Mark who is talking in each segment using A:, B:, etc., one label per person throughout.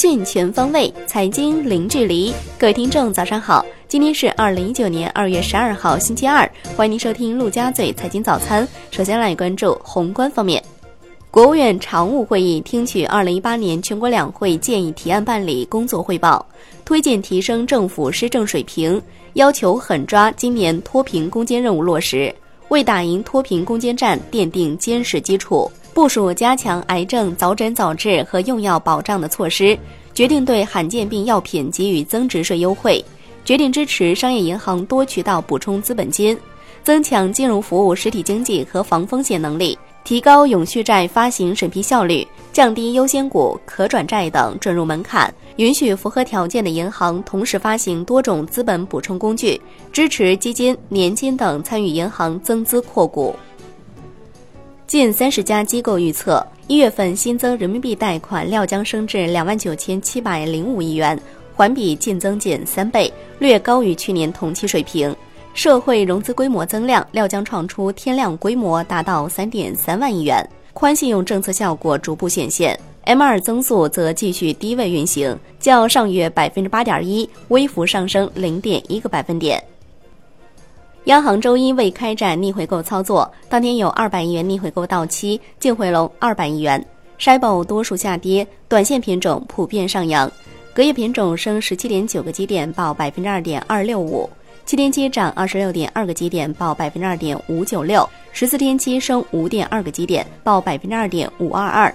A: 讯全方位，财经零距离。各位听众，早上好！今天是二零一九年二月十二号，星期二。欢迎您收听陆家嘴财经早餐。首先来关注宏观方面，国务院常务会议听取二零一八年全国两会建议提案办理工作汇报，推进提升政府施政水平，要求狠抓今年脱贫攻坚任务落实，为打赢脱贫攻坚战奠定坚实基础。部署加强癌症早诊早治和用药保障的措施，决定对罕见病药品给予增值税优惠，决定支持商业银行多渠道补充资本金，增强金融服务实体经济和防风险能力，提高永续债发行审批效率，降低优先股、可转债等准入门槛，允许符合条件的银行同时发行多种资本补充工具，支持基金、年金等参与银行增资扩股。近三十家机构预测，一月份新增人民币贷款料将升至两万九千七百零五亿元，环比净增减三倍，略高于去年同期水平。社会融资规模增量料将创出天量规模，达到三点三万亿元。宽信用政策效果逐步显现，M 二增速则继续低位运行，较上月百分之八点一微幅上升零点一个百分点。央行周一未开展逆回购操作，当天有二百亿元逆回购到期，净回笼二百亿元。筛报多数下跌，短线品种普遍上扬，隔夜品种升十七点九个基点，报百分之二点二六五；七天期涨二十六点二个基点，报百分之二点五九六；十四天期升五点二个基点，报百分之二点五二二。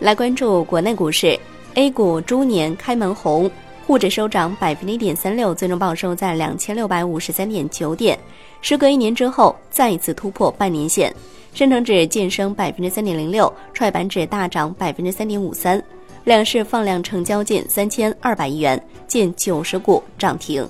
A: 来关注国内股市，A 股猪年开门红。沪指收涨百分之一点三六，最终报收在两千六百五十三点九点，时隔一年之后再一次突破半年线。深成指晋升百分之三点零六，创业板指大涨百分之三点五三。两市放量成交近三千二百亿元，近九十股涨停。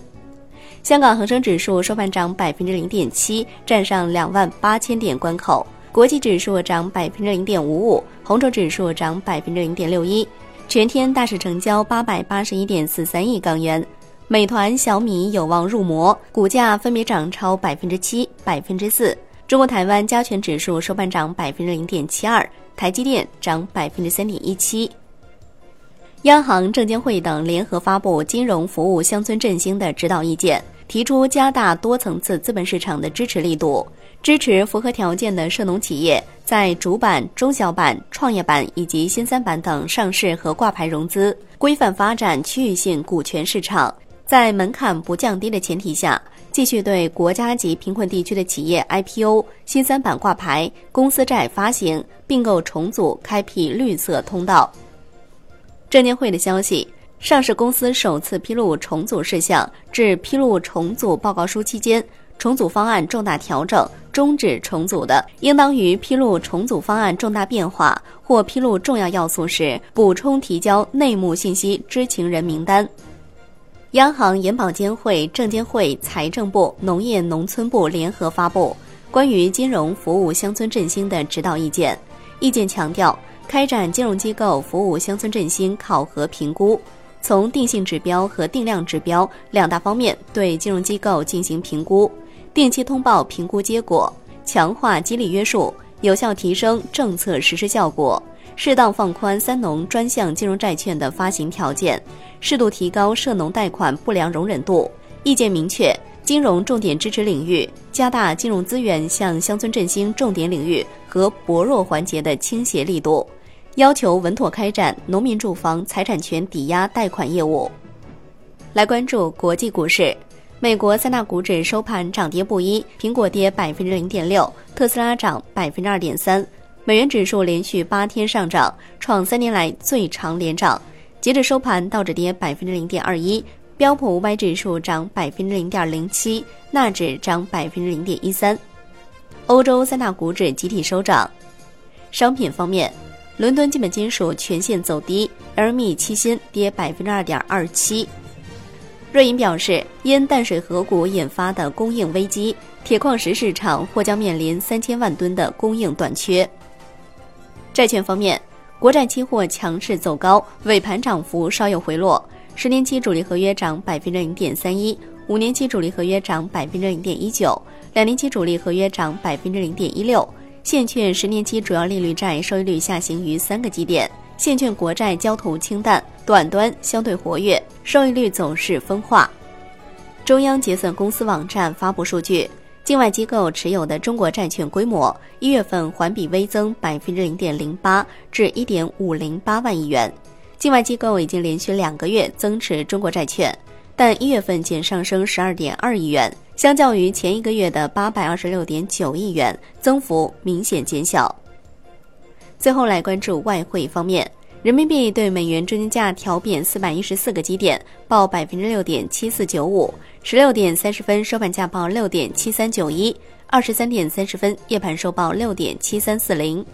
A: 香港恒生指数收盘涨百分之零点七，站上两万八千点关口。国际指数涨百分之零点五五，红筹指数涨百分之零点六一。全天大市成交八百八十一点四三亿港元，美团、小米有望入魔，股价分别涨超百分之七、百分之四。中国台湾加权指数收盘涨百分之零点七二，台积电涨百分之三点一七。央行、证监会等联合发布金融服务乡村振兴的指导意见，提出加大多层次资本市场的支持力度。支持符合条件的涉农企业在主板、中小板、创业板以及新三板等上市和挂牌融资，规范发展区域性股权市场，在门槛不降低的前提下，继续对国家级贫困地区的企业 IPO、新三板挂牌、公司债发行、并购重组开辟绿色通道。证监会的消息，上市公司首次披露重组事项至披露重组报告书期间。重组方案重大调整、终止重组的，应当于披露重组方案重大变化或披露重要要素时，补充提交内幕信息知情人名单。央行、银保监会、证监会、财政部、农业农村部联合发布关于金融服务乡村振兴的指导意见。意见强调，开展金融机构服务乡村振兴考核评估，从定性指标和定量指标两大方面对金融机构进行评估。定期通报评估结果，强化激励约束，有效提升政策实施效果，适当放宽三农专项金融债券的发行条件，适度提高涉农贷款不良容忍度。意见明确，金融重点支持领域加大金融资源向乡村振兴重点领域和薄弱环节的倾斜力度，要求稳妥开展农民住房财产权抵押贷款业务。来关注国际股市。美国三大股指收盘涨跌不一，苹果跌百分之零点六，特斯拉涨百分之二点三。美元指数连续八天上涨，创三年来最长连涨。截至收盘，道指跌百分之零点二一，标普五百指数涨百分之零点零七，纳指涨百分之零点一三。欧洲三大股指集体收涨。商品方面，伦敦基本金属全线走低，LME 期锌跌百分之二点二七。瑞银表示，因淡水河谷引发的供应危机，铁矿石市场或将面临三千万吨的供应短缺。债券方面，国债期货强势走高，尾盘涨幅稍有回落。十年期主力合约涨百分之零点三一，五年期主力合约涨百分之零点一九，两年期主力合约涨百分之零点一六。现券十年期主要利率债收益率下行逾三个基点。现券国债交投清淡，短端相对活跃，收益率走势分化。中央结算公司网站发布数据，境外机构持有的中国债券规模一月份环比微增百分之零点零八，至一点五零八万亿元。境外机构已经连续两个月增持中国债券，但一月份仅上升十二点二亿元，相较于前一个月的八百二十六点九亿元，增幅明显减小。最后来关注外汇方面。人民币对美元中间价调贬四百一十四个基点，报百分之六点七四九五。十六点三十分收盘价报六点七三九一，二十三点三十分夜盘收报六点七三四零。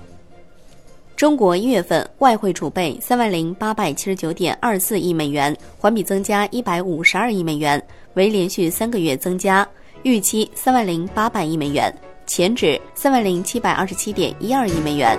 A: 中国一月份外汇储备三万零八百七十九点二四亿美元，环比增加一百五十二亿美元，为连续三个月增加。预期三万零八百亿美元，前值三万零七百二十七点一二亿美元。